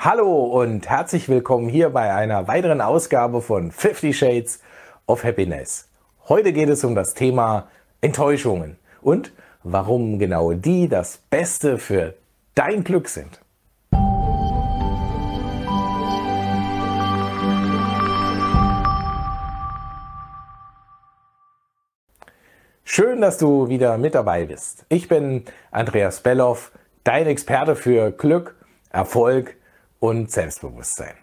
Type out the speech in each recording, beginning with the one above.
Hallo und herzlich willkommen hier bei einer weiteren Ausgabe von 50 Shades of Happiness. Heute geht es um das Thema Enttäuschungen und warum genau die das Beste für dein Glück sind. Schön, dass du wieder mit dabei bist. Ich bin Andreas Belloff, dein Experte für Glück, Erfolg und Selbstbewusstsein.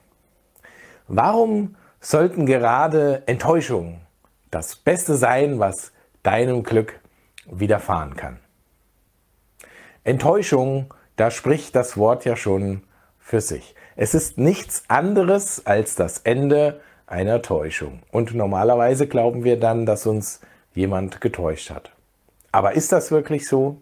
Warum sollten gerade Enttäuschungen das Beste sein, was deinem Glück widerfahren kann? Enttäuschung, da spricht das Wort ja schon für sich. Es ist nichts anderes als das Ende einer Täuschung. Und normalerweise glauben wir dann, dass uns jemand getäuscht hat. Aber ist das wirklich so?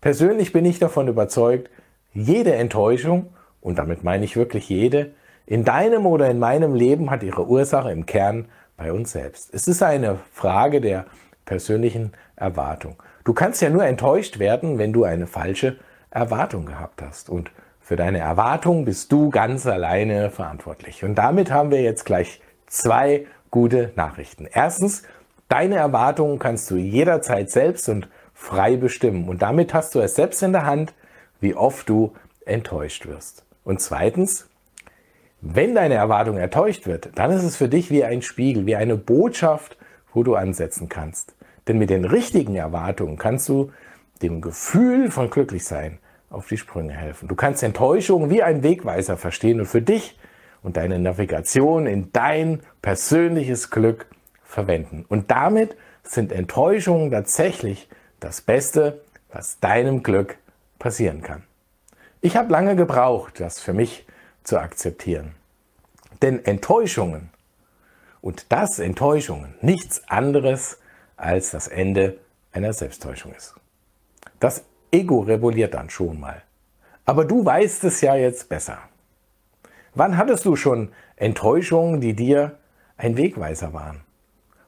Persönlich bin ich davon überzeugt, jede Enttäuschung und damit meine ich wirklich jede, in deinem oder in meinem Leben hat ihre Ursache im Kern bei uns selbst. Es ist eine Frage der persönlichen Erwartung. Du kannst ja nur enttäuscht werden, wenn du eine falsche Erwartung gehabt hast. Und für deine Erwartung bist du ganz alleine verantwortlich. Und damit haben wir jetzt gleich zwei gute Nachrichten. Erstens, deine Erwartungen kannst du jederzeit selbst und frei bestimmen. Und damit hast du es selbst in der Hand, wie oft du enttäuscht wirst. Und zweitens, wenn deine Erwartung enttäuscht wird, dann ist es für dich wie ein Spiegel, wie eine Botschaft, wo du ansetzen kannst. Denn mit den richtigen Erwartungen kannst du dem Gefühl von Glücklichsein auf die Sprünge helfen. Du kannst Enttäuschung wie ein Wegweiser verstehen und für dich und deine Navigation in dein persönliches Glück verwenden. Und damit sind Enttäuschungen tatsächlich das Beste, was deinem Glück passieren kann. Ich habe lange gebraucht, das für mich zu akzeptieren. Denn Enttäuschungen, und das Enttäuschungen, nichts anderes als das Ende einer Selbsttäuschung ist. Das Ego rebelliert dann schon mal. Aber du weißt es ja jetzt besser. Wann hattest du schon Enttäuschungen, die dir ein Wegweiser waren?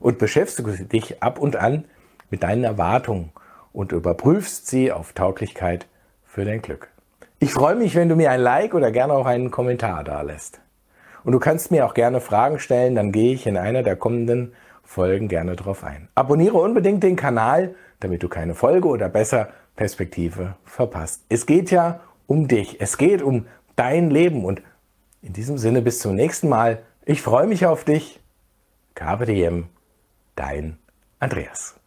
Und beschäftigst dich ab und an mit deinen Erwartungen und überprüfst sie auf Tauglichkeit für dein Glück. Ich freue mich, wenn du mir ein Like oder gerne auch einen Kommentar da lässt. Und du kannst mir auch gerne Fragen stellen, dann gehe ich in einer der kommenden Folgen gerne drauf ein. Abonniere unbedingt den Kanal, damit du keine Folge oder besser Perspektive verpasst. Es geht ja um dich, es geht um dein Leben und in diesem Sinne bis zum nächsten Mal. Ich freue mich auf dich. KPDM, dein Andreas.